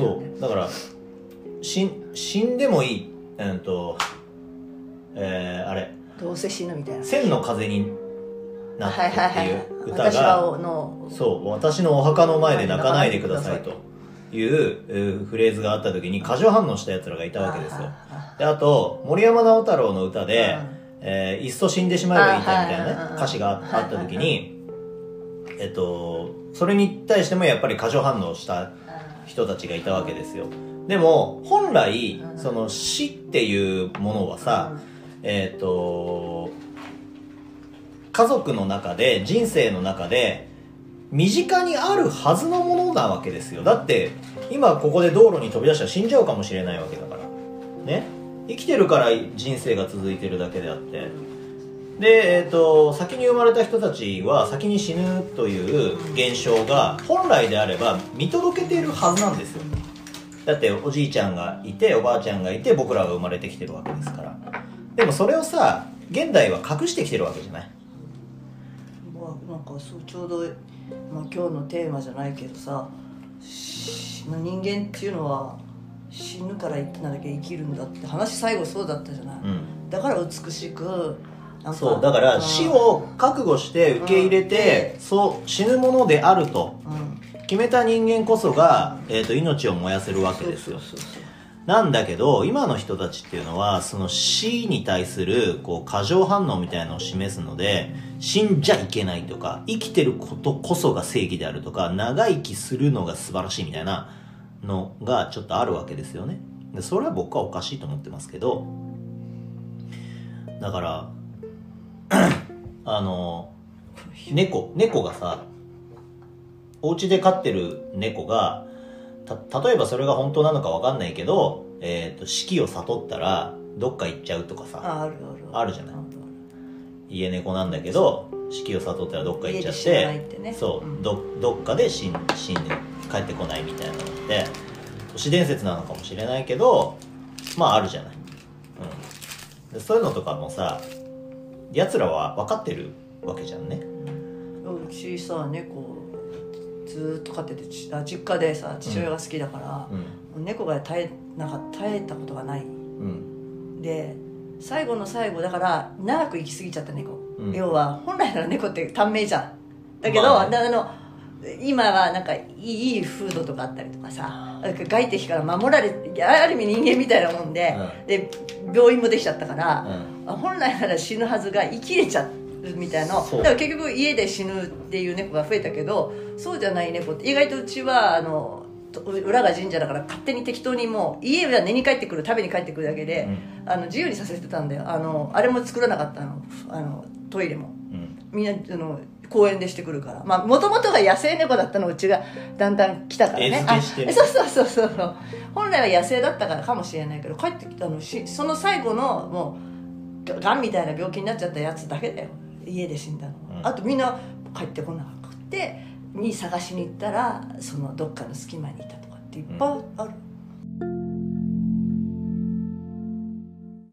そう。だから死ん死んでもいいうんとえー、あれ。どうせ死ぬみたいな「千の風になって」っていう歌私がはのそう。私のお墓の前で泣かないでくださいというえーフレーズがあった時に過剰反応した奴らがいたわけですよ。あであと森山直太朗の歌でうん「えーいっそ死んでしまえばいいんだ」みたいなね歌詞がああった時にえっとそれに対してもやっぱり過剰反応した人たちがいたわけですよ。でも本来うん。その死っていうものはさえっと家族の中で人生の中で身近にあるはずのものなわけですよ。だって今ここで道路に飛び出したら死んじゃうかもしれないわけだから。ね。生きてるから人生が続いてるだけであってで、えっと先に生まれた人たちは先に死ぬという現象が本来であれば見届けているはずなんですよ。だっておじいちゃんがいておばあちゃんがいて僕らが生まれてきてるわけですから。でもそれをさ現代は隠してきてるわけじゃない。まあなんかそうちょうど、まあ、今日のテーマじゃないけどさし人間っていうのは死ぬからなんだっけ生きるんだって話最後そうだったじゃない、うん。だから美しくそうだから死を覚悟して受け入れて、そう死ぬものであると。うん。決めた人間こそが、えー、と命を燃やせるわけですよ。なんだけど今の人たちっていうのはその死に対するこう過剰反応みたいなのを示すので死んじゃいけないとか生きてることこそが正義であるとか長生きするのが素晴らしいみたいなのがちょっとあるわけですよね。でそれは僕はおかしいと思ってますけど。だからあの猫猫がさお家で飼ってる猫がた例えばそれが本当なのか分かんないけど、えー、と四季を悟ったらどっか行っちゃうとかさああるある。あるじゃない？家猫なんだけど四季を悟ったらどっか行っちゃってね。そう、うん。どどっかで死ん死んで帰ってこないみたいなのって都市伝説なのかもしれないけどまああるじゃない、うん、でそういうのとかもさ奴らは分かってるわけじゃんね。うちさ猫ずーっと飼っててちあ実家でさ父親が好きだから、うん。猫が耐えなんか耐えたことがない。うん。で最後の最後だから長く生きすぎちゃった猫、うん。要は本来なら猫って短命じゃん。だけど、まあね。あの今はなんかいいいいフードとかあったりとかさ外敵から守られてある意味人間みたいなもんで、うで病院もできちゃったから、うん。あ本来なら死ぬはずが生きれちゃうみたいなだから結局家で死ぬっていう猫が増えたけどそうじゃない猫って意外とうちはあのと裏が神社だから勝手に適当にもう家は寝に帰ってくる食べに帰ってくるだけで、あの自由にさせてたんだよ。あのあれも作らなかったの。あのトイレも。うん。みんなあの公園でしてくるから。まあもともとが野生猫だったのうちがだんだん来たからね。あそうそうそうそうそう。本来は野生だったからかもしれないけど帰ってきたのしその最後のもうがんみたいな病気になっちゃったやつだけだよ。家で死んだの。は、うん。あとみんな帰ってこなくてに探しに行ったらそのどっかの隙間にいたとかっていっぱいある、